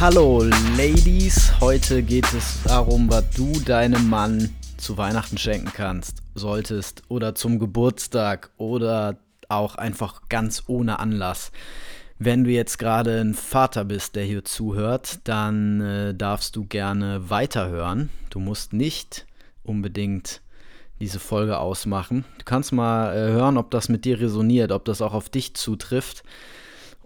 Hallo Ladies, heute geht es darum, was du deinem Mann zu Weihnachten schenken kannst, solltest oder zum Geburtstag oder auch einfach ganz ohne Anlass. Wenn du jetzt gerade ein Vater bist, der hier zuhört, dann äh, darfst du gerne weiterhören. Du musst nicht unbedingt diese Folge ausmachen. Du kannst mal äh, hören, ob das mit dir resoniert, ob das auch auf dich zutrifft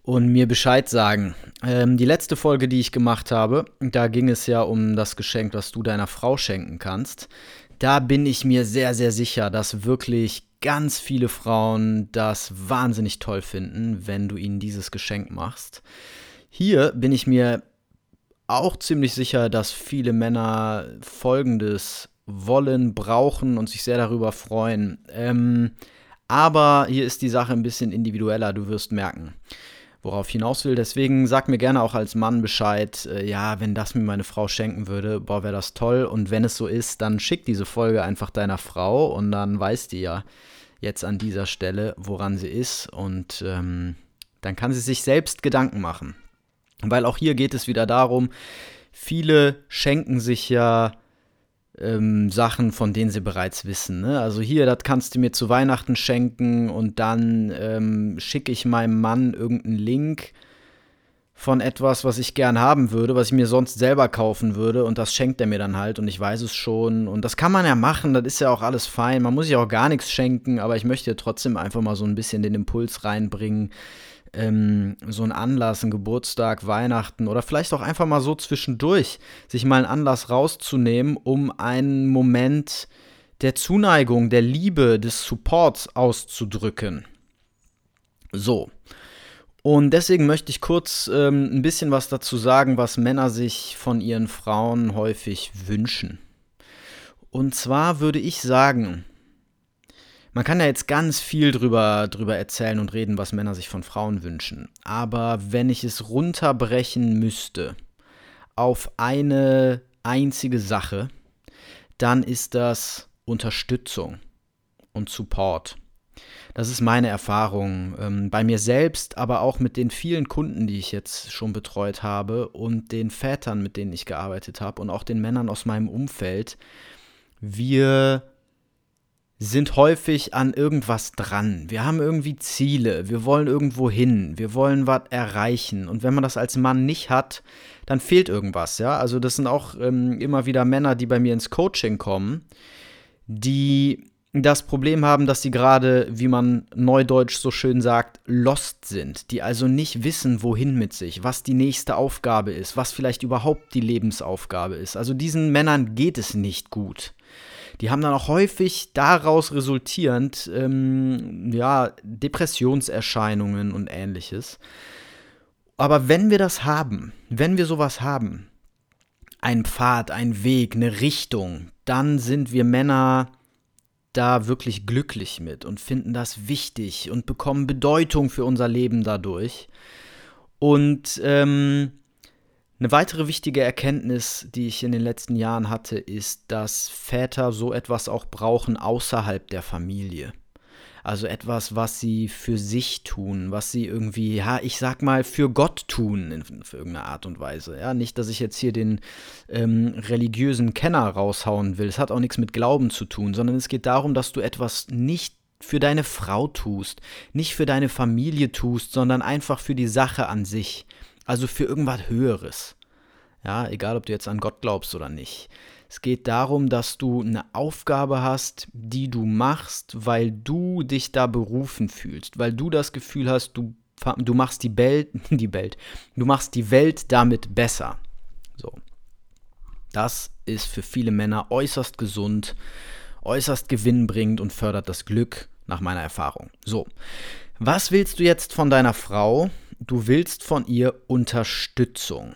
und mir Bescheid sagen. Ähm, die letzte Folge, die ich gemacht habe, da ging es ja um das Geschenk, was du deiner Frau schenken kannst. Da bin ich mir sehr, sehr sicher, dass wirklich ganz viele Frauen das wahnsinnig toll finden, wenn du ihnen dieses Geschenk machst. Hier bin ich mir auch ziemlich sicher, dass viele Männer Folgendes wollen, brauchen und sich sehr darüber freuen. Ähm, aber hier ist die Sache ein bisschen individueller, du wirst merken worauf hinaus will. Deswegen sag mir gerne auch als Mann Bescheid, äh, ja, wenn das mir meine Frau schenken würde, boah, wäre das toll. Und wenn es so ist, dann schick diese Folge einfach deiner Frau und dann weiß die ja jetzt an dieser Stelle, woran sie ist. Und ähm, dann kann sie sich selbst Gedanken machen. Weil auch hier geht es wieder darum, viele schenken sich ja ähm, Sachen, von denen sie bereits wissen. Ne? Also hier, das kannst du mir zu Weihnachten schenken und dann ähm, schicke ich meinem Mann irgendeinen Link von etwas, was ich gern haben würde, was ich mir sonst selber kaufen würde und das schenkt er mir dann halt und ich weiß es schon und das kann man ja machen, das ist ja auch alles fein, man muss sich auch gar nichts schenken, aber ich möchte trotzdem einfach mal so ein bisschen den Impuls reinbringen, ähm, so ein Anlass, ein Geburtstag, Weihnachten oder vielleicht auch einfach mal so zwischendurch, sich mal einen Anlass rauszunehmen, um einen Moment der Zuneigung, der Liebe, des Supports auszudrücken. So. Und deswegen möchte ich kurz ähm, ein bisschen was dazu sagen, was Männer sich von ihren Frauen häufig wünschen. Und zwar würde ich sagen, man kann ja jetzt ganz viel drüber, drüber erzählen und reden, was Männer sich von Frauen wünschen. Aber wenn ich es runterbrechen müsste auf eine einzige Sache, dann ist das Unterstützung und Support. Das ist meine Erfahrung ähm, bei mir selbst, aber auch mit den vielen Kunden, die ich jetzt schon betreut habe und den Vätern, mit denen ich gearbeitet habe und auch den Männern aus meinem Umfeld. Wir sind häufig an irgendwas dran. Wir haben irgendwie Ziele, wir wollen irgendwo hin, wir wollen was erreichen. Und wenn man das als Mann nicht hat, dann fehlt irgendwas, ja. Also das sind auch ähm, immer wieder Männer, die bei mir ins Coaching kommen, die das Problem haben, dass sie gerade, wie man neudeutsch so schön sagt, lost sind, die also nicht wissen, wohin mit sich, was die nächste Aufgabe ist, was vielleicht überhaupt die Lebensaufgabe ist. Also diesen Männern geht es nicht gut die haben dann auch häufig daraus resultierend ähm, ja, Depressionserscheinungen und ähnliches. Aber wenn wir das haben, wenn wir sowas haben, ein Pfad, ein Weg, eine Richtung, dann sind wir Männer da wirklich glücklich mit und finden das wichtig und bekommen Bedeutung für unser Leben dadurch. Und ähm, eine weitere wichtige Erkenntnis, die ich in den letzten Jahren hatte, ist, dass Väter so etwas auch brauchen außerhalb der Familie. Also etwas, was sie für sich tun, was sie irgendwie, ja, ich sag mal, für Gott tun, in, für irgendeine Art und Weise. Ja, nicht, dass ich jetzt hier den ähm, religiösen Kenner raushauen will. Es hat auch nichts mit Glauben zu tun, sondern es geht darum, dass du etwas nicht für deine Frau tust, nicht für deine Familie tust, sondern einfach für die Sache an sich. Also für irgendwas Höheres. Ja, egal ob du jetzt an Gott glaubst oder nicht. Es geht darum, dass du eine Aufgabe hast, die du machst, weil du dich da berufen fühlst, weil du das Gefühl hast, du, du machst die Welt, die Welt, du machst die Welt damit besser. So. Das ist für viele Männer äußerst gesund, äußerst gewinnbringend und fördert das Glück, nach meiner Erfahrung. So. Was willst du jetzt von deiner Frau? Du willst von ihr Unterstützung.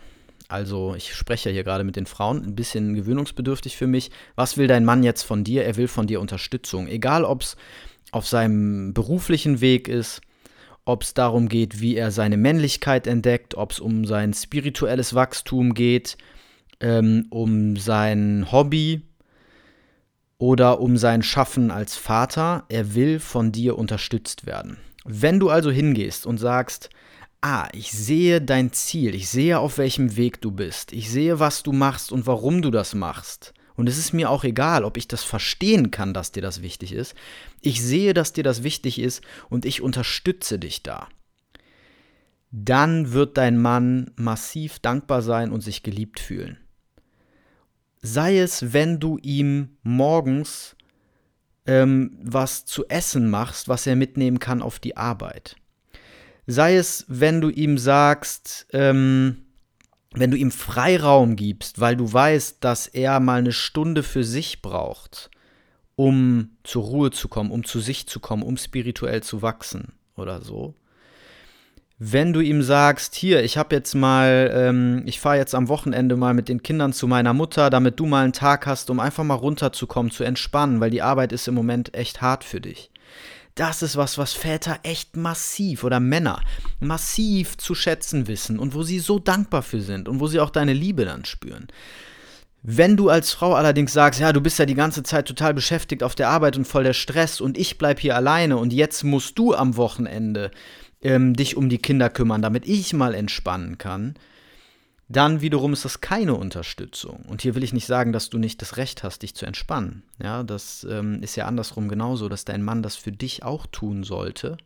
Also ich spreche hier gerade mit den Frauen, ein bisschen gewöhnungsbedürftig für mich. Was will dein Mann jetzt von dir? Er will von dir Unterstützung. Egal, ob es auf seinem beruflichen Weg ist, ob es darum geht, wie er seine Männlichkeit entdeckt, ob es um sein spirituelles Wachstum geht, ähm, um sein Hobby oder um sein Schaffen als Vater. Er will von dir unterstützt werden. Wenn du also hingehst und sagst, ah, ich sehe dein Ziel, ich sehe, auf welchem Weg du bist, ich sehe, was du machst und warum du das machst. Und es ist mir auch egal, ob ich das verstehen kann, dass dir das wichtig ist. Ich sehe, dass dir das wichtig ist und ich unterstütze dich da. Dann wird dein Mann massiv dankbar sein und sich geliebt fühlen. Sei es, wenn du ihm morgens ähm, was zu essen machst, was er mitnehmen kann auf die Arbeit. Sei es, wenn du ihm sagst, ähm, wenn du ihm Freiraum gibst, weil du weißt, dass er mal eine Stunde für sich braucht, um zur Ruhe zu kommen, um zu sich zu kommen, um spirituell zu wachsen oder so. Wenn du ihm sagst, hier, ich habe jetzt mal, ähm, ich fahre jetzt am Wochenende mal mit den Kindern zu meiner Mutter, damit du mal einen Tag hast, um einfach mal runterzukommen, zu entspannen, weil die Arbeit ist im Moment echt hart für dich. Das ist was, was Väter echt massiv oder Männer massiv zu schätzen wissen und wo sie so dankbar für sind und wo sie auch deine Liebe dann spüren. Wenn du als Frau allerdings sagst, ja, du bist ja die ganze Zeit total beschäftigt auf der Arbeit und voll der Stress und ich bleib hier alleine und jetzt musst du am Wochenende ähm, dich um die Kinder kümmern, damit ich mal entspannen kann, dann wiederum ist das keine Unterstützung. Und hier will ich nicht sagen, dass du nicht das Recht hast, dich zu entspannen. Ja, das ähm, ist ja andersrum genauso, dass dein Mann das für dich auch tun sollte.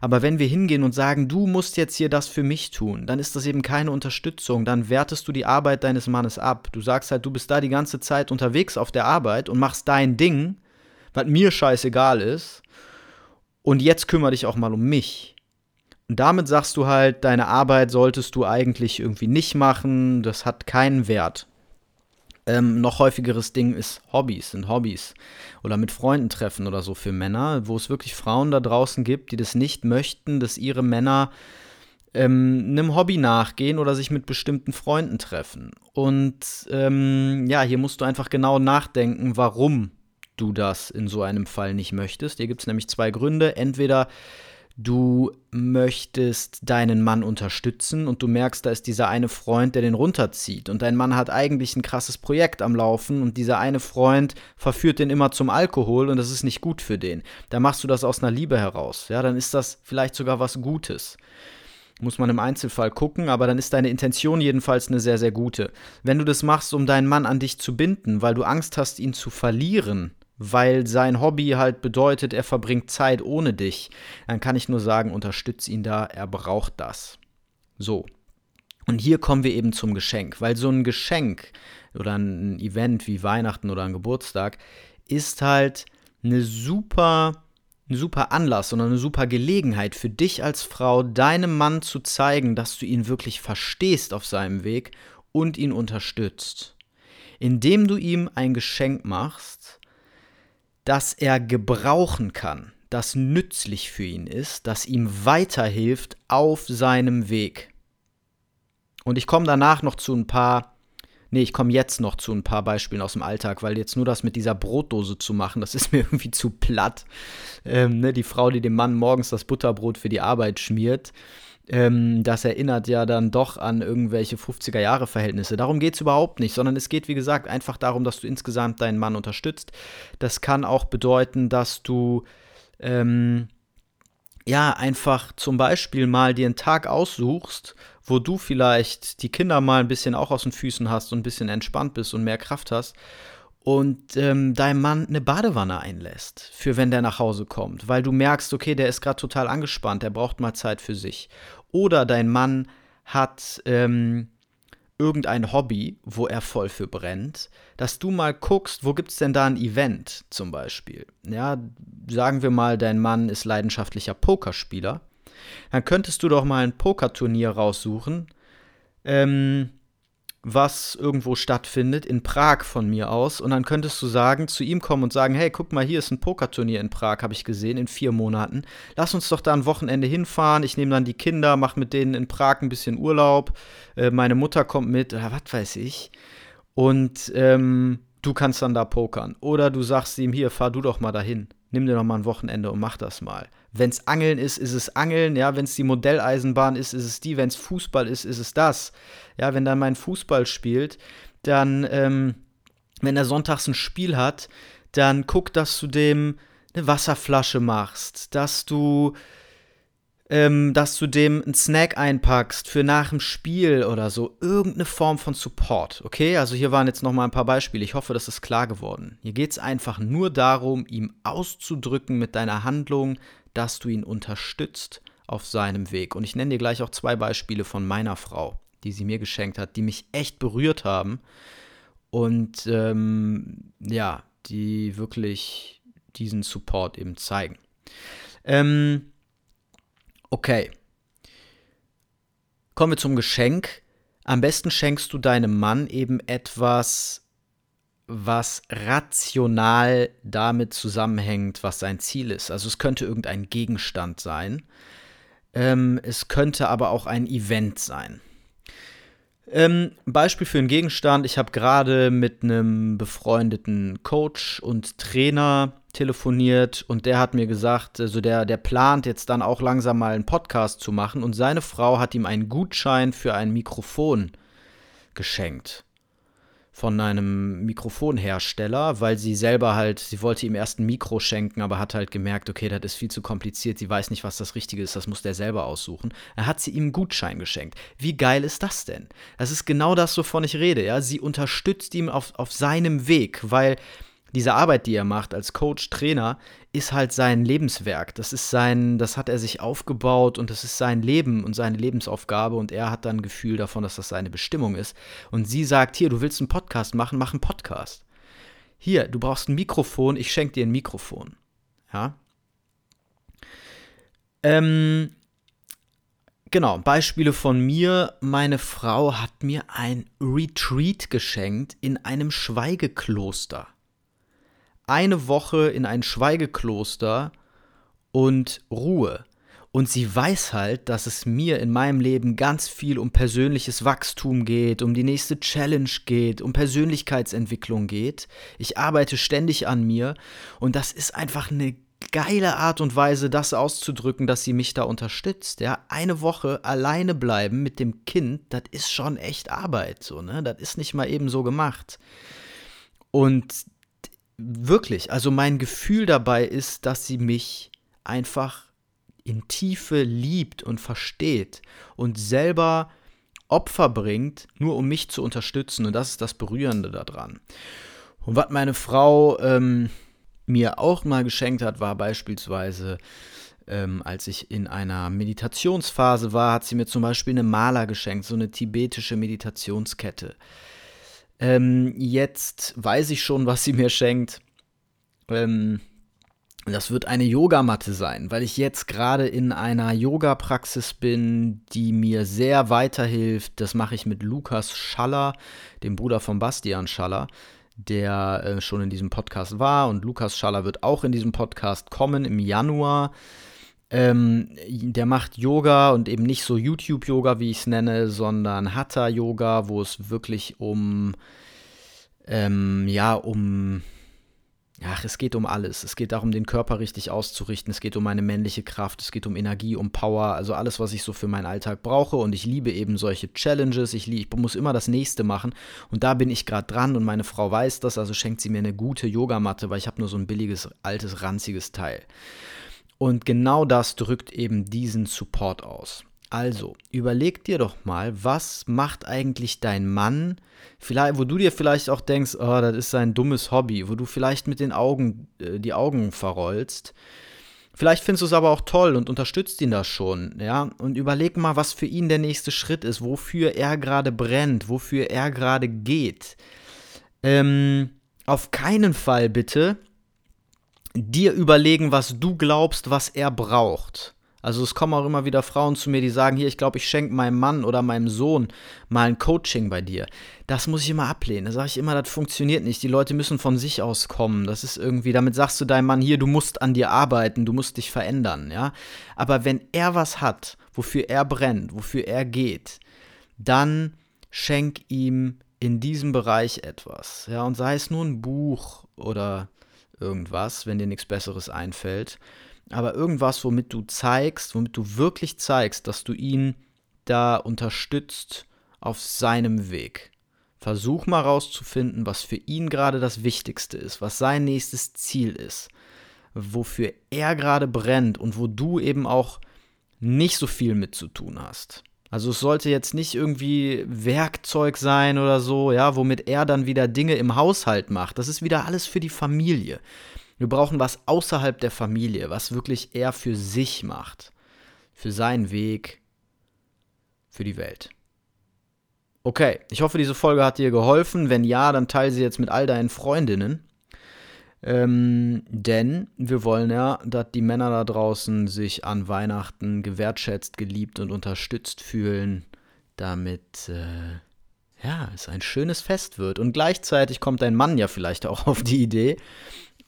Aber wenn wir hingehen und sagen, du musst jetzt hier das für mich tun, dann ist das eben keine Unterstützung. Dann wertest du die Arbeit deines Mannes ab. Du sagst halt, du bist da die ganze Zeit unterwegs auf der Arbeit und machst dein Ding, was mir scheißegal ist. Und jetzt kümmere dich auch mal um mich. Und damit sagst du halt, deine Arbeit solltest du eigentlich irgendwie nicht machen, das hat keinen Wert. Ähm, noch häufigeres Ding ist Hobbys, sind Hobbys. Oder mit Freunden treffen oder so für Männer, wo es wirklich Frauen da draußen gibt, die das nicht möchten, dass ihre Männer ähm, einem Hobby nachgehen oder sich mit bestimmten Freunden treffen. Und ähm, ja, hier musst du einfach genau nachdenken, warum du das in so einem Fall nicht möchtest. Hier gibt es nämlich zwei Gründe. Entweder du möchtest deinen Mann unterstützen und du merkst, da ist dieser eine Freund, der den runterzieht und dein Mann hat eigentlich ein krasses Projekt am Laufen und dieser eine Freund verführt den immer zum Alkohol und das ist nicht gut für den. Da machst du das aus einer Liebe heraus, ja, dann ist das vielleicht sogar was Gutes. Muss man im Einzelfall gucken, aber dann ist deine Intention jedenfalls eine sehr, sehr gute. Wenn du das machst, um deinen Mann an dich zu binden, weil du Angst hast, ihn zu verlieren, weil sein Hobby halt bedeutet, er verbringt Zeit ohne dich, dann kann ich nur sagen, unterstütze ihn da, er braucht das. So. Und hier kommen wir eben zum Geschenk, weil so ein Geschenk oder ein Event wie Weihnachten oder ein Geburtstag ist halt eine super, ein super Anlass oder eine super Gelegenheit für dich als Frau, deinem Mann zu zeigen, dass du ihn wirklich verstehst auf seinem Weg und ihn unterstützt. Indem du ihm ein Geschenk machst, das er gebrauchen kann, das nützlich für ihn ist, das ihm weiterhilft auf seinem Weg. Und ich komme danach noch zu ein paar, nee, ich komme jetzt noch zu ein paar Beispielen aus dem Alltag, weil jetzt nur das mit dieser Brotdose zu machen, das ist mir irgendwie zu platt. Ähm, ne, die Frau, die dem Mann morgens das Butterbrot für die Arbeit schmiert, ähm, das erinnert ja dann doch an irgendwelche 50er-Jahre-Verhältnisse. Darum geht es überhaupt nicht, sondern es geht, wie gesagt, einfach darum, dass du insgesamt deinen Mann unterstützt. Das kann auch bedeuten, dass du ähm, ja einfach zum Beispiel mal dir einen Tag aussuchst, wo du vielleicht die Kinder mal ein bisschen auch aus den Füßen hast und ein bisschen entspannt bist und mehr Kraft hast und ähm, deinem Mann eine Badewanne einlässt, für wenn der nach Hause kommt, weil du merkst, okay, der ist gerade total angespannt, der braucht mal Zeit für sich. Oder dein Mann hat ähm, irgendein Hobby, wo er voll für brennt, dass du mal guckst, wo gibt es denn da ein Event zum Beispiel. Ja, sagen wir mal, dein Mann ist leidenschaftlicher Pokerspieler, dann könntest du doch mal ein Pokerturnier raussuchen, ähm, was irgendwo stattfindet, in Prag von mir aus. Und dann könntest du sagen, zu ihm kommen und sagen, hey, guck mal, hier ist ein Pokerturnier in Prag, habe ich gesehen, in vier Monaten. Lass uns doch da ein Wochenende hinfahren. Ich nehme dann die Kinder, mache mit denen in Prag ein bisschen Urlaub. Äh, meine Mutter kommt mit, oder was weiß ich. Und ähm, du kannst dann da pokern. Oder du sagst ihm, hier, fahr du doch mal dahin. Nimm dir doch mal ein Wochenende und mach das mal. Wenn es Angeln ist, ist es Angeln. Ja, wenn es die Modelleisenbahn ist, ist es die. Wenn es Fußball ist, ist es das. Ja, wenn dann mein Fußball spielt, dann, ähm, wenn er sonntags ein Spiel hat, dann guck, dass du dem eine Wasserflasche machst, dass du ähm, dass du dem einen Snack einpackst für nach dem Spiel oder so. Irgendeine Form von Support, okay? Also hier waren jetzt noch mal ein paar Beispiele. Ich hoffe, das ist klar geworden. Hier geht es einfach nur darum, ihm auszudrücken mit deiner Handlung, dass du ihn unterstützt auf seinem Weg. Und ich nenne dir gleich auch zwei Beispiele von meiner Frau, die sie mir geschenkt hat, die mich echt berührt haben und ähm, ja, die wirklich diesen Support eben zeigen. Ähm, okay. Kommen wir zum Geschenk. Am besten schenkst du deinem Mann eben etwas, was rational damit zusammenhängt, was sein Ziel ist. Also es könnte irgendein Gegenstand sein. Ähm, es könnte aber auch ein Event sein. Ähm, Beispiel für einen Gegenstand. Ich habe gerade mit einem befreundeten Coach und Trainer telefoniert und der hat mir gesagt, also der, der plant jetzt dann auch langsam mal einen Podcast zu machen und seine Frau hat ihm einen Gutschein für ein Mikrofon geschenkt von einem Mikrofonhersteller, weil sie selber halt, sie wollte ihm erst ein Mikro schenken, aber hat halt gemerkt, okay, das ist viel zu kompliziert, sie weiß nicht, was das Richtige ist, das muss der selber aussuchen. Er hat sie ihm einen Gutschein geschenkt. Wie geil ist das denn? Das ist genau das, wovon ich rede, ja. Sie unterstützt ihn auf, auf seinem Weg, weil diese Arbeit, die er macht als Coach, Trainer, ist halt sein Lebenswerk. Das ist sein, das hat er sich aufgebaut und das ist sein Leben und seine Lebensaufgabe und er hat dann ein Gefühl davon, dass das seine Bestimmung ist. Und sie sagt, hier, du willst einen Podcast machen, mach einen Podcast. Hier, du brauchst ein Mikrofon, ich schenke dir ein Mikrofon. Ja. Ähm, genau, Beispiele von mir. Meine Frau hat mir ein Retreat geschenkt in einem Schweigekloster eine Woche in ein Schweigekloster und Ruhe. Und sie weiß halt, dass es mir in meinem Leben ganz viel um persönliches Wachstum geht, um die nächste Challenge geht, um Persönlichkeitsentwicklung geht. Ich arbeite ständig an mir und das ist einfach eine geile Art und Weise, das auszudrücken, dass sie mich da unterstützt. Ja, eine Woche alleine bleiben mit dem Kind, das ist schon echt Arbeit, so ne? Das ist nicht mal eben so gemacht. Und wirklich, also mein Gefühl dabei ist, dass sie mich einfach in Tiefe liebt und versteht und selber Opfer bringt, nur um mich zu unterstützen. Und das ist das Berührende daran. Und was meine Frau ähm, mir auch mal geschenkt hat, war beispielsweise, ähm, als ich in einer Meditationsphase war, hat sie mir zum Beispiel eine Maler geschenkt, so eine tibetische Meditationskette. Ähm, jetzt weiß ich schon, was sie mir schenkt. Ähm, das wird eine Yogamatte sein, weil ich jetzt gerade in einer Yoga-Praxis bin, die mir sehr weiterhilft. Das mache ich mit Lukas Schaller, dem Bruder von Bastian Schaller, der äh, schon in diesem Podcast war. Und Lukas Schaller wird auch in diesem Podcast kommen im Januar. Ähm, der macht Yoga und eben nicht so YouTube-Yoga, wie ich es nenne, sondern Hatha-Yoga, wo es wirklich um, ähm, ja, um, ach, es geht um alles. Es geht darum, den Körper richtig auszurichten. Es geht um meine männliche Kraft. Es geht um Energie, um Power. Also alles, was ich so für meinen Alltag brauche. Und ich liebe eben solche Challenges. Ich, ich muss immer das nächste machen. Und da bin ich gerade dran. Und meine Frau weiß das. Also schenkt sie mir eine gute Yogamatte, weil ich habe nur so ein billiges, altes, ranziges Teil. Und genau das drückt eben diesen Support aus. Also, überleg dir doch mal, was macht eigentlich dein Mann, vielleicht, wo du dir vielleicht auch denkst, oh, das ist sein dummes Hobby, wo du vielleicht mit den Augen äh, die Augen verrollst. Vielleicht findest du es aber auch toll und unterstützt ihn da schon, ja? Und überleg mal, was für ihn der nächste Schritt ist, wofür er gerade brennt, wofür er gerade geht. Ähm, auf keinen Fall bitte dir überlegen, was du glaubst, was er braucht. Also es kommen auch immer wieder Frauen zu mir, die sagen, hier, ich glaube, ich schenke meinem Mann oder meinem Sohn mal ein Coaching bei dir. Das muss ich immer ablehnen. Da sage ich immer, das funktioniert nicht. Die Leute müssen von sich aus kommen. Das ist irgendwie, damit sagst du deinem Mann, hier, du musst an dir arbeiten, du musst dich verändern, ja. Aber wenn er was hat, wofür er brennt, wofür er geht, dann schenk ihm in diesem Bereich etwas. Ja, und sei es nur ein Buch oder irgendwas, wenn dir nichts Besseres einfällt aber irgendwas, womit du zeigst, womit du wirklich zeigst, dass du ihn da unterstützt auf seinem Weg. Versuch mal rauszufinden, was für ihn gerade das Wichtigste ist, was sein nächstes Ziel ist, wofür er gerade brennt und wo du eben auch nicht so viel mit zu tun hast. Also es sollte jetzt nicht irgendwie Werkzeug sein oder so, ja, womit er dann wieder Dinge im Haushalt macht. Das ist wieder alles für die Familie. Wir brauchen was außerhalb der Familie, was wirklich er für sich macht, für seinen Weg, für die Welt. Okay, ich hoffe, diese Folge hat dir geholfen. Wenn ja, dann teile sie jetzt mit all deinen Freundinnen. Ähm, denn wir wollen ja, dass die Männer da draußen sich an Weihnachten gewertschätzt, geliebt und unterstützt fühlen, damit äh, ja, es ein schönes Fest wird. Und gleichzeitig kommt dein Mann ja vielleicht auch auf die Idee,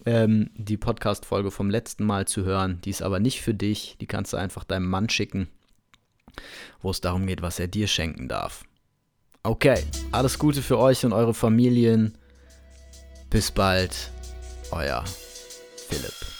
ähm, die Podcast-Folge vom letzten Mal zu hören. Die ist aber nicht für dich. Die kannst du einfach deinem Mann schicken, wo es darum geht, was er dir schenken darf. Okay, alles Gute für euch und eure Familien. Bis bald, euer Philipp.